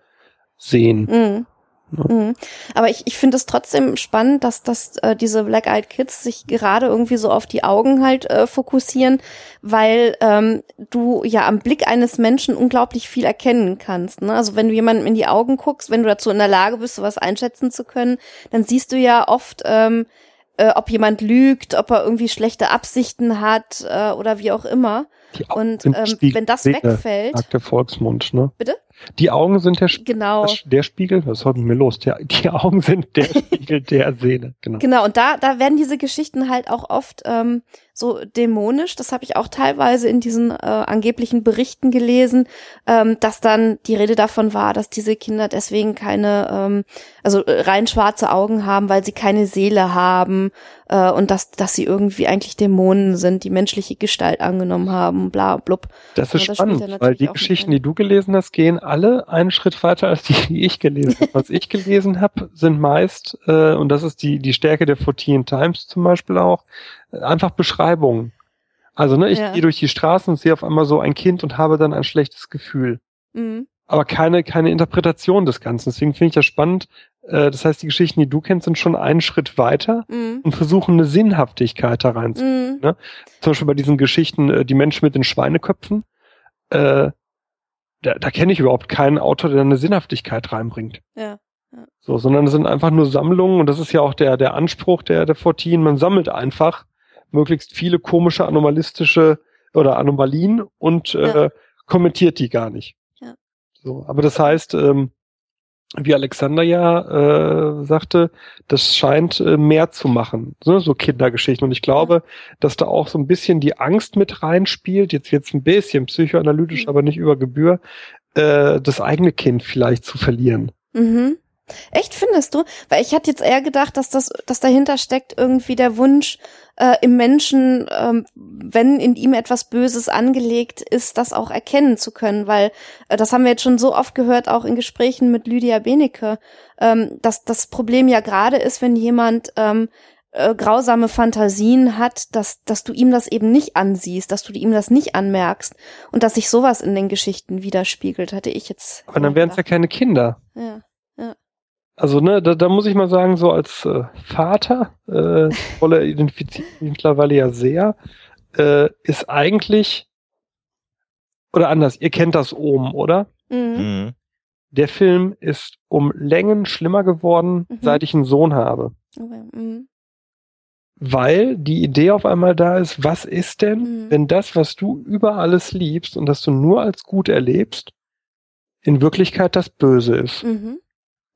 sehen. Mhm. Mhm. Aber ich, ich finde es trotzdem spannend, dass, dass äh, diese Black Eyed Kids sich gerade irgendwie so auf die Augen halt äh, fokussieren, weil ähm, du ja am Blick eines Menschen unglaublich viel erkennen kannst. Ne? Also wenn du jemandem in die Augen guckst, wenn du dazu in der Lage bist, sowas einschätzen zu können, dann siehst du ja oft, ähm, äh, ob jemand lügt, ob er irgendwie schlechte Absichten hat äh, oder wie auch immer. Und ähm, wenn das wegfällt. Sagt der Volksmund, ne? Bitte? Die Augen sind der, genau. der Spiegel, was heute mit mir los? Der, die Augen sind der Spiegel der Seele. Genau. Genau, und da, da werden diese Geschichten halt auch oft ähm, so dämonisch. Das habe ich auch teilweise in diesen äh, angeblichen Berichten gelesen, ähm, dass dann die Rede davon war, dass diese Kinder deswegen keine, ähm, also äh, rein schwarze Augen haben, weil sie keine Seele haben äh, und dass, dass sie irgendwie eigentlich Dämonen sind, die menschliche Gestalt angenommen haben, bla blub. Das ist ja, das spannend, weil die Geschichten, die du gelesen hast, gehen alle einen Schritt weiter als die, die ich gelesen habe. Was ich gelesen habe, sind meist, äh, und das ist die, die Stärke der 14 Times zum Beispiel auch, einfach Beschreibungen. Also, ne, ich ja. gehe durch die Straßen und sehe auf einmal so ein Kind und habe dann ein schlechtes Gefühl. Mhm. Aber keine, keine Interpretation des Ganzen. Deswegen finde ich das spannend. Äh, das heißt, die Geschichten, die du kennst, sind schon einen Schritt weiter mhm. und versuchen eine Sinnhaftigkeit da reinzubringen. Mhm. Ne? Zum Beispiel bei diesen Geschichten, äh, die Menschen mit den Schweineköpfen, äh, da, da kenne ich überhaupt keinen Autor, der eine Sinnhaftigkeit reinbringt. Ja. ja. So, sondern es sind einfach nur Sammlungen und das ist ja auch der, der Anspruch der, der 14. Man sammelt einfach möglichst viele komische, anomalistische oder Anomalien und ja. äh, kommentiert die gar nicht. Ja. So, aber das heißt, ähm, wie Alexander ja äh, sagte, das scheint äh, mehr zu machen, so, ne, so Kindergeschichten. Und ich glaube, dass da auch so ein bisschen die Angst mit reinspielt, jetzt jetzt ein bisschen psychoanalytisch, mhm. aber nicht über Gebühr, äh, das eigene Kind vielleicht zu verlieren. Mhm. Echt findest du? Weil ich hatte jetzt eher gedacht, dass das, dass dahinter steckt irgendwie der Wunsch äh, im Menschen, ähm, wenn in ihm etwas Böses angelegt ist, das auch erkennen zu können, weil äh, das haben wir jetzt schon so oft gehört, auch in Gesprächen mit Lydia Benecke, ähm, dass das Problem ja gerade ist, wenn jemand ähm, äh, grausame Fantasien hat, dass, dass du ihm das eben nicht ansiehst, dass du ihm das nicht anmerkst und dass sich sowas in den Geschichten widerspiegelt, hatte ich jetzt. Aber dann wären es ja keine Kinder. Ja. Also ne, da, da muss ich mal sagen, so als äh, Vater, äh, Rolle identifiziert mich mittlerweile ja sehr, äh, ist eigentlich oder anders, ihr kennt das oben, oder? Mhm. mhm. Der Film ist um Längen schlimmer geworden, mhm. seit ich einen Sohn habe. Okay. Mhm. Weil die Idee auf einmal da ist, was ist denn, mhm. wenn das, was du über alles liebst und das du nur als gut erlebst, in Wirklichkeit das Böse ist. Mhm.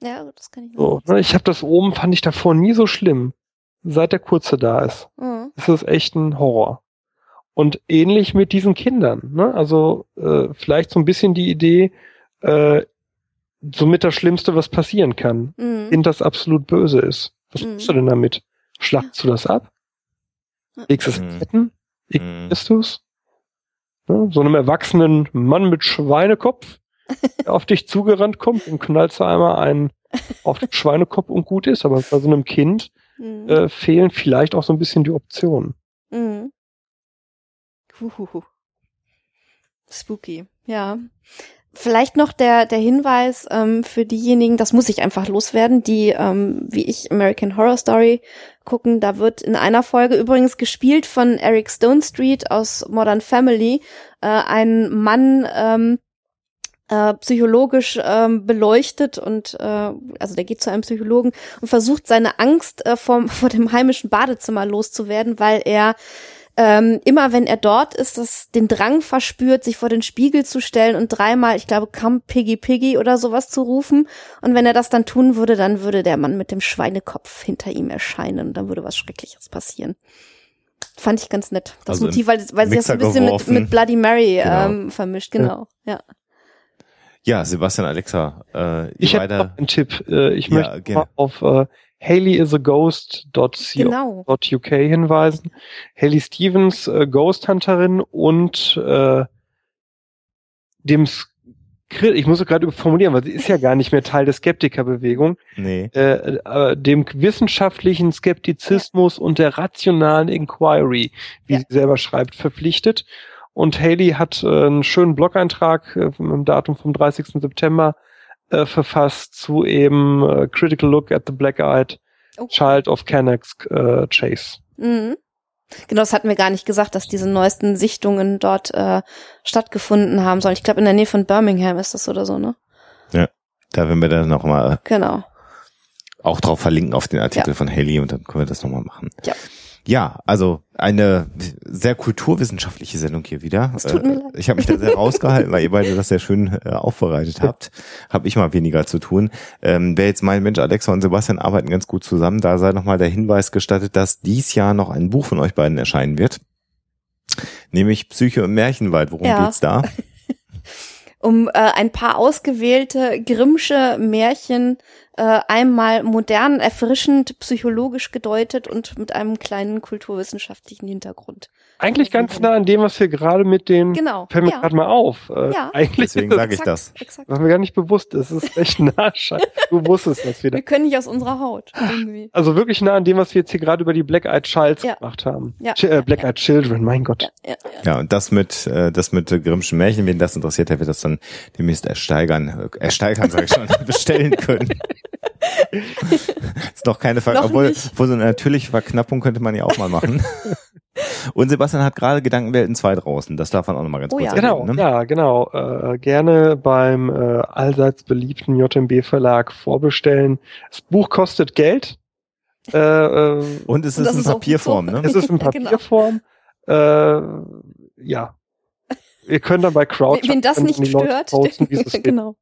Ja, das kann ich so, ne, Ich habe das oben, fand ich davor nie so schlimm. Seit der Kurze da ist. Mhm. ist es echt ein Horror. Und ähnlich mit diesen Kindern. Ne? Also äh, vielleicht so ein bisschen die Idee, äh, somit das Schlimmste, was passieren kann. Mhm. Kind, das absolut böse ist. Was mhm. machst du denn damit? Schlachtst du das ab? Legst es in Ketten? Ignorierst du es? Ne? So einem erwachsenen Mann mit Schweinekopf? Auf dich zugerannt kommt und knallst du einmal einen auf den Schweinekopf und gut ist. Aber bei so einem Kind mhm. äh, fehlen vielleicht auch so ein bisschen die Optionen. Mhm. Spooky, ja. Vielleicht noch der, der Hinweis ähm, für diejenigen, das muss ich einfach loswerden, die ähm, wie ich American Horror Story gucken. Da wird in einer Folge übrigens gespielt von Eric Stone Street aus Modern Family, äh, ein Mann, ähm, äh, psychologisch ähm, beleuchtet und äh, also der geht zu einem Psychologen und versucht seine Angst äh, vor, vor dem heimischen Badezimmer loszuwerden, weil er ähm, immer wenn er dort ist, das den Drang verspürt, sich vor den Spiegel zu stellen und dreimal, ich glaube, come Piggy Piggy oder sowas zu rufen. Und wenn er das dann tun würde, dann würde der Mann mit dem Schweinekopf hinter ihm erscheinen und dann würde was Schreckliches passieren. Fand ich ganz nett. Das also Motiv, weil, weil sie das ein bisschen mit, mit Bloody Mary genau. ähm, vermischt, genau. Ja. ja. Ja, Sebastian Alexa. Äh, ich habe noch einen Tipp. Äh, ich ja, möchte gerne. auf äh, haleyisaghost.co.uk genau. hinweisen. Haley Stevens, äh, Ghost Hunterin und äh, dem ich muss es gerade formulieren, weil sie ist ja gar nicht mehr Teil der Skeptikerbewegung. Nee. Äh, äh, dem wissenschaftlichen Skeptizismus ja. und der rationalen Inquiry, wie ja. sie selber schreibt, verpflichtet. Und Haley hat äh, einen schönen Blog-Eintrag äh, im Datum vom 30. September äh, verfasst zu eben äh, Critical Look at the Black-Eyed okay. Child of Canucks äh, Chase. Mhm. Genau, das hatten wir gar nicht gesagt, dass diese neuesten Sichtungen dort äh, stattgefunden haben sollen. Ich glaube, in der Nähe von Birmingham ist das oder so, ne? Ja, da werden wir dann nochmal genau. auch drauf verlinken auf den Artikel ja. von Haley und dann können wir das nochmal machen. Ja. Ja, also eine sehr kulturwissenschaftliche Sendung hier wieder. Es tut mir Äh, leid. Ich habe mich da sehr rausgehalten, weil ihr beide das sehr schön äh, aufbereitet habt. Habe ich mal weniger zu tun. Ähm, wer jetzt meint, Mensch, Alexa und Sebastian arbeiten ganz gut zusammen, da sei nochmal der Hinweis gestattet, dass dies Jahr noch ein Buch von euch beiden erscheinen wird. Nämlich Psyche im Märchenwald. Worum Ja. geht's da? Um äh, ein paar ausgewählte Grimmsche Märchen äh, einmal modern, erfrischend, psychologisch gedeutet und mit einem kleinen kulturwissenschaftlichen Hintergrund. Eigentlich ganz nah an dem, was wir gerade mit den, Genau. fällt mir Ja. gerade mal auf. Äh, Ja. Eigentlich Deswegen ist sage ich das. Exakt. war mir gar nicht bewusst. Es ist echt nah. Scheiße. Du wusstest das wieder. Wir können nicht aus unserer Haut. Irgendwie. Also wirklich nah an dem, was wir jetzt hier gerade über die Black Eyed Childs Ja. gemacht haben. Ja. Ch äh, Black Eyed Children, mein Gott. Ja, ja, ja. Ja, und das mit, äh, das mit äh, Grimmschen Märchen, wen das interessiert, der wird das dann demnächst ersteigern, äh, ersteigern, sage ich schon, bestellen können. Ist noch keine Frage, Noch obwohl, obwohl so eine natürliche Verknappung könnte man ja auch mal machen. Und Sebastian hat gerade Gedankenwelten 2 draußen, das darf man auch noch mal ganz Oh kurz ja. Genau. Ne? ja, genau. Äh, gerne beim äh, allseits beliebten JMB Verlag vorbestellen. Das Buch kostet Geld. Äh, äh, Und es Und ist in ist Papierform, ne? es ist in Ja, genau. Papierform. Äh, ja. Ihr könnt dann bei Crowd Wen das nicht stört. posten, wie es geht. genau.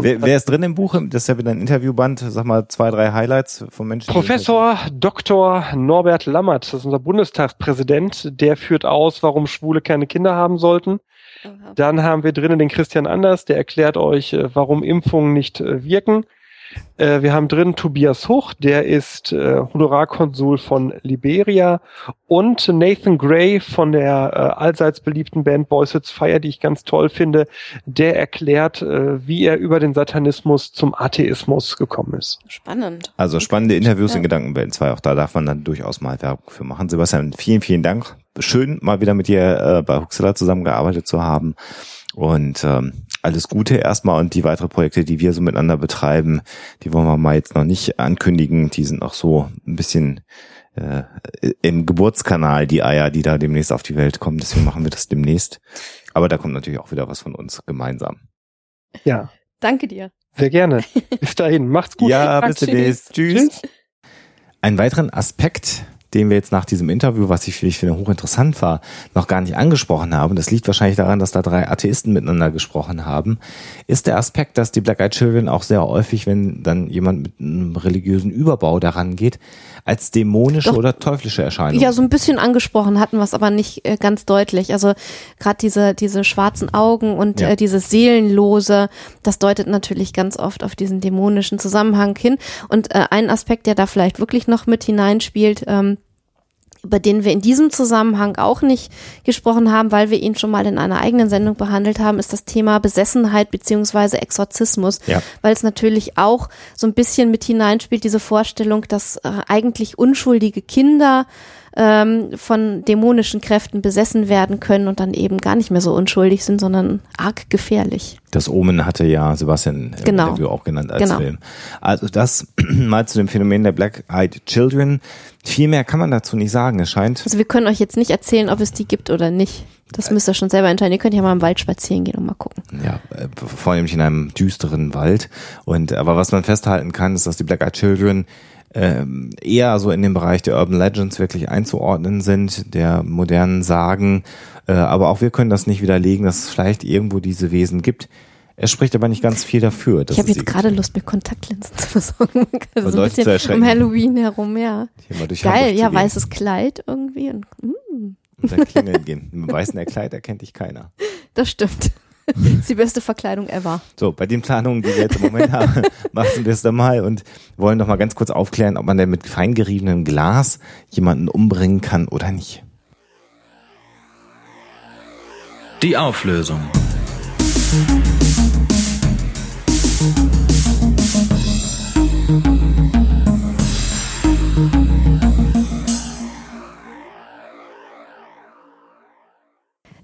Wer, wer ist drin im Buch? Das ist ja wieder ein Interviewband. Sag mal zwei, drei Highlights von Menschen. die- Professor Dr. Norbert Lammert, das ist unser Bundestagspräsident, der führt aus, warum Schwule keine Kinder haben sollten. Aha. Dann haben wir drinnen den Christian Anders, der erklärt euch, äh, warum Impfungen nicht äh, wirken. Äh, Wir haben drin Tobias Huch, der ist äh, Honorarkonsul von Liberia und Nathan Gray von der äh, allseits beliebten Band Boys It's Fire, die ich ganz toll finde, der erklärt, äh, wie er über den Satanismus zum Atheismus gekommen ist. Spannend. Also spannende Interviews Ja. in Gedankenwelten 2. Auch da darf man dann durchaus mal Werbung für machen. Sebastian, vielen, vielen Dank. Schön, mal wieder mit dir äh, bei Huxela zusammengearbeitet zu haben. Und ähm, alles Gute erstmal und die weiteren Projekte, die wir so miteinander betreiben, die wollen wir mal jetzt noch nicht ankündigen. Die sind noch so ein bisschen äh, im Geburtskanal, die Eier, die da demnächst auf die Welt kommen. Deswegen machen wir das demnächst. Aber da kommt natürlich auch wieder was von uns gemeinsam. Ja, Danke dir. sehr gerne. Bis dahin, macht's gut. Ja, bis Tschüss. demnächst. Tschüss. Tschüss. Einen weiteren Aspekt, den wir jetzt nach diesem Interview, was ich, ich finde, hochinteressant war, noch gar nicht angesprochen haben, das liegt wahrscheinlich daran, dass da drei Atheisten miteinander gesprochen haben, ist der Aspekt, dass die Black Eyed Children auch sehr häufig, wenn dann jemand mit einem religiösen Überbau daran geht, als dämonische Doch. oder teuflische Erscheinung. Ja, so ein bisschen angesprochen hatten wir es aber nicht äh, ganz deutlich. Also gerade diese, diese schwarzen Augen und Ja. äh, dieses Seelenlose, das deutet natürlich ganz oft auf diesen dämonischen Zusammenhang hin. Und äh, ein Aspekt, der da vielleicht wirklich noch mit hineinspielt, ähm, über den wir in diesem Zusammenhang auch nicht gesprochen haben, weil wir ihn schon mal in einer eigenen Sendung behandelt haben, ist das Thema Besessenheit beziehungsweise Exorzismus, Ja. weil es natürlich auch so ein bisschen mit hineinspielt, diese Vorstellung, dass äh, eigentlich unschuldige Kinder ähm, von dämonischen Kräften besessen werden können und dann eben gar nicht mehr so unschuldig sind, sondern arg gefährlich. Das Omen hatte ja Sebastian im Genau. Interview auch genannt als Genau. Film. Also das mal zu dem Phänomen der Black Eyed Children. Viel mehr kann man dazu nicht sagen. Es scheint Also wir können euch jetzt nicht erzählen, ob es die gibt oder nicht. Das müsst ihr schon selber entscheiden. Ihr könnt ja mal im Wald spazieren gehen und mal gucken. ja, äh, vornehmlich in einem düsteren Wald. Und aber was man festhalten kann, ist, dass die Black Eyed Children ähm, eher so in den Bereich der Urban Legends wirklich einzuordnen sind, der modernen Sagen. Äh, aber auch wir können das nicht widerlegen, dass es vielleicht irgendwo diese Wesen gibt. Es spricht aber nicht ganz viel dafür. ich habe jetzt gerade. Lust, mir Kontaktlinsen zu besorgen. Also so ein bisschen um Halloween herum, ja. Geil, ja, weißes Kleid irgendwie. Und, mm, Und dann klingeln gehen. Mit weißen Kleid erkennt dich keiner. das stimmt. Das ist die beste Verkleidung ever. So, bei den Planungen, die wir jetzt im Moment haben, machen wir es dann mal und wollen noch mal ganz kurz aufklären, ob man denn mit feingeriebenem Glas jemanden umbringen kann oder nicht. Die Auflösung.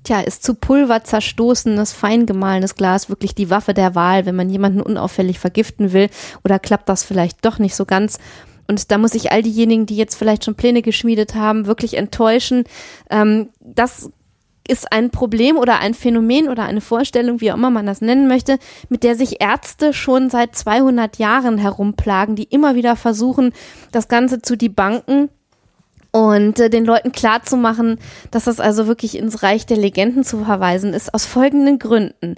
Tja, ist zu Pulver zerstoßenes, fein gemahlenes Glas wirklich die Waffe der Wahl, wenn man jemanden unauffällig vergiften will? Oder klappt das vielleicht doch nicht so ganz? Und da muss ich all diejenigen, die jetzt vielleicht schon Pläne geschmiedet haben, wirklich enttäuschen. Ähm, das ist ein Problem oder ein Phänomen oder eine Vorstellung, wie auch immer man das nennen möchte, mit der sich Ärzte schon seit 200 Jahren herumplagen, die immer wieder versuchen, das Ganze zu debunken Und äh, den Leuten klarzumachen, dass das also wirklich ins Reich der Legenden zu verweisen ist, aus folgenden Gründen.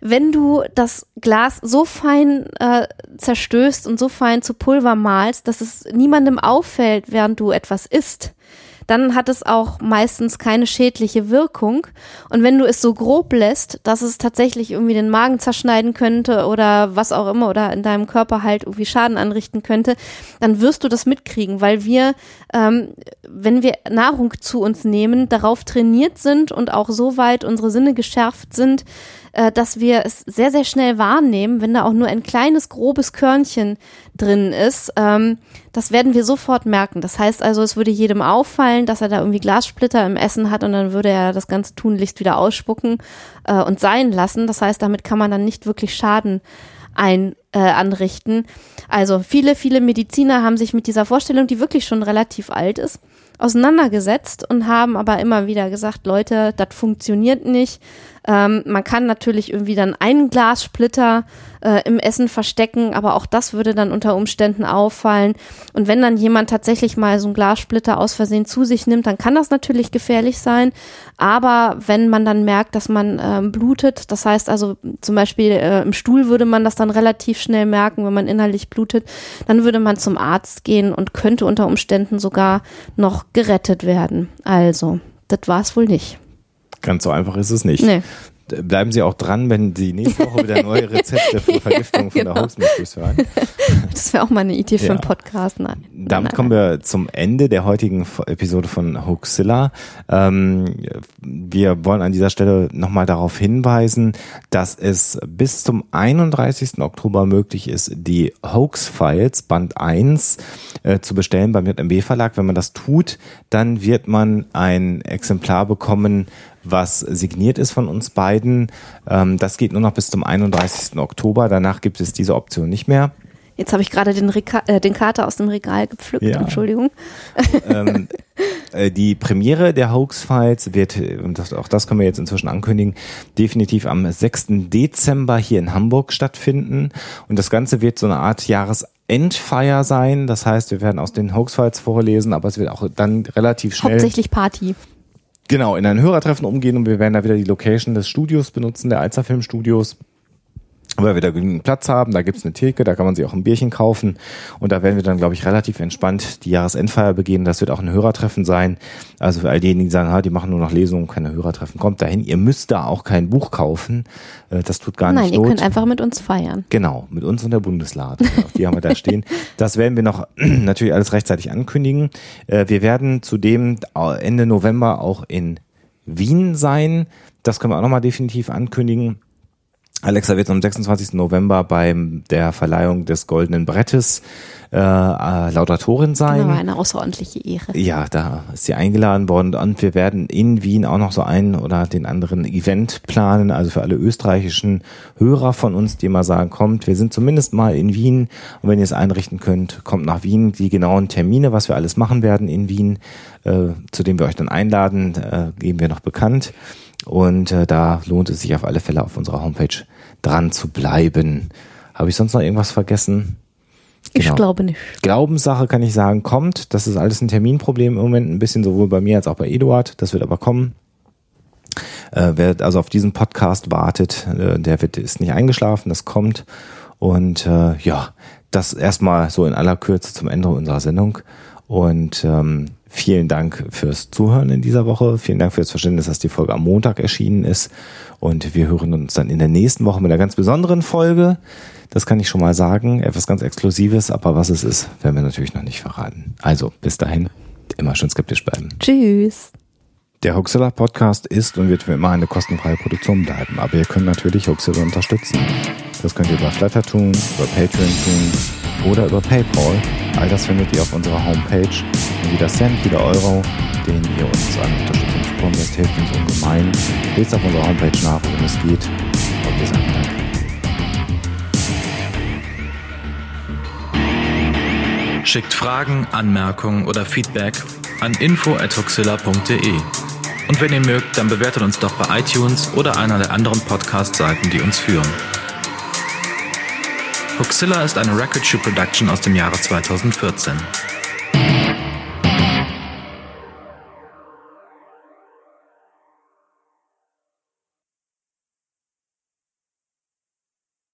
Wenn du das Glas so fein äh, zerstößt und so fein zu Pulver malst, dass es niemandem auffällt, während du etwas isst, dann hat es auch meistens keine schädliche Wirkung. Und wenn du es so grob lässt, dass es tatsächlich irgendwie den Magen zerschneiden könnte oder was auch immer oder in deinem Körper halt irgendwie Schaden anrichten könnte, dann wirst du das mitkriegen, weil wir, ähm, wenn wir Nahrung zu uns nehmen, darauf trainiert sind und auch so weit unsere Sinne geschärft sind, äh, dass wir es sehr, sehr schnell wahrnehmen, wenn da auch nur ein kleines, grobes Körnchen drin ist. Ähm, das werden wir sofort merken. Das heißt also, es würde jedem auffallen, dass er da irgendwie Glassplitter im Essen hat und dann würde er das ganze tunlichst wieder ausspucken äh, und sein lassen. Das heißt, damit kann man dann nicht wirklich Schaden ein, äh, anrichten. Also viele, viele Mediziner haben sich mit dieser Vorstellung, die wirklich schon relativ alt ist, auseinandergesetzt und haben aber immer wieder gesagt, Leute, das funktioniert nicht. Ähm, man kann natürlich irgendwie dann einen Glassplitter äh, im Essen verstecken, aber auch das würde dann unter Umständen auffallen. Und wenn dann jemand tatsächlich mal so einen Glassplitter aus Versehen zu sich nimmt, dann kann das natürlich gefährlich sein. Aber wenn man dann merkt, dass man ähm, blutet, das heißt also zum Beispiel äh, im Stuhl würde man das dann relativ schnell merken, wenn man innerlich blutet, dann würde man zum Arzt gehen und könnte unter Umständen sogar noch gerettet werden. Also, das war es wohl nicht. Ganz so einfach ist es nicht. Nee bleiben Sie auch dran, wenn Sie nächste Woche wieder neue Rezepte für Vergiftung von genau. der Hoaxmistress hören. Das wäre auch mal eine Idee für ja. einen Podcast. Nein. Damit nein, kommen wir zum Ende der heutigen Episode von Hoaxilla. Ähm, wir wollen an dieser Stelle nochmal darauf hinweisen, dass es bis zum 31. Oktober möglich ist, die Hoax Files Band 1 äh, zu bestellen beim JMB Verlag. Wenn man das tut, dann wird man ein Exemplar bekommen, was signiert ist von uns beiden. Ähm, das geht nur noch bis zum 31. Oktober. Danach gibt es diese Option nicht mehr. Jetzt habe ich gerade den, äh, den Kater aus dem Regal gepflückt, ja. Entschuldigung. Ähm, äh, die Premiere der Hoax-Files wird, und das, auch das können wir jetzt inzwischen ankündigen, definitiv am 6. Dezember hier in Hamburg stattfinden. Und das Ganze wird so eine Art Jahresendfeier sein. Das heißt, wir werden aus den Hoax-Files vorlesen, aber es wird auch dann relativ schnell. Hauptsächlich Party genau, in ein Hörertreffen umgehen und wir werden da wieder die Location des Studios benutzen, der Alzer Filmstudios weil wir da genügend Platz haben. Da gibt's eine Theke, da kann man sich auch ein Bierchen kaufen. Und da werden wir dann, glaube ich, relativ entspannt die Jahresendfeier begehen. Das wird auch ein Hörertreffen sein. Also für all diejenigen, die sagen, ha, die machen nur noch Lesungen, keine Hörertreffen, kommt dahin. Ihr müsst da auch kein Buch kaufen. Äh, das tut gar Nein, nicht Nein, ihr könnt einfach mit uns feiern. Genau, mit uns und der Bundeslade. die haben wir da stehen. Das werden wir noch natürlich alles rechtzeitig ankündigen. Äh, wir werden zudem Ende November auch in Wien sein. Das können wir auch nochmal definitiv ankündigen. Alexa wird am 26. November bei der Verleihung des Goldenen Brettes äh, äh, Laudatorin sein. Genau, eine außerordentliche Ehre. Ja, da ist sie eingeladen worden und wir werden in Wien auch noch so einen oder den anderen Event planen, also für alle österreichischen Hörer von uns, die mal sagen, kommt, wir sind zumindest mal in Wien und wenn ihr es einrichten könnt, kommt nach Wien. Die genauen Termine, was wir alles machen werden in Wien, äh, zu dem wir euch dann einladen, äh, geben wir noch bekannt. Und äh, da lohnt es sich auf alle Fälle auf unserer Homepage dran zu bleiben. Habe ich sonst noch irgendwas vergessen? Genau. Ich glaube nicht. Glaubenssache kann ich sagen, kommt. Das ist alles ein Terminproblem im Moment, ein bisschen sowohl bei mir als auch bei Eduard. Das wird aber kommen. Äh, wer also auf diesen Podcast wartet, äh, der wird ist nicht eingeschlafen, das kommt. Und äh, ja, das erstmal so in aller Kürze zum Ende unserer Sendung. Und ähm, Vielen Dank fürs Zuhören in dieser Woche. Vielen Dank für das Verständnis, dass die Folge am Montag erschienen ist. Und wir hören uns dann in der nächsten Woche mit einer ganz besonderen Folge. Das kann ich schon mal sagen. Etwas ganz Exklusives, aber was es ist, werden wir natürlich noch nicht verraten. Also, bis dahin, immer schön skeptisch bleiben. Tschüss. Der Hoaxilla Podcast ist und wird für immer eine kostenfreie Produktion bleiben. Aber ihr könnt natürlich Hoaxilla unterstützen. Das könnt ihr über Flatter tun, über Patreon tun oder über PayPal. All das findet ihr auf unserer Homepage. Und jeder Cent, jeder Euro, den ihr uns an Unterstützung zukommen lässt, hilft uns ungemein. Lest auf unserer Homepage nach, worum es geht. Und wir sagen Danke. Schickt Fragen, Anmerkungen oder Feedback an info.huxilla.de. Und wenn ihr mögt, dann bewertet uns doch bei iTunes oder einer der anderen Podcast-Seiten, die uns führen. Hoxilla ist eine Record Shoe Production aus dem Jahre 2014.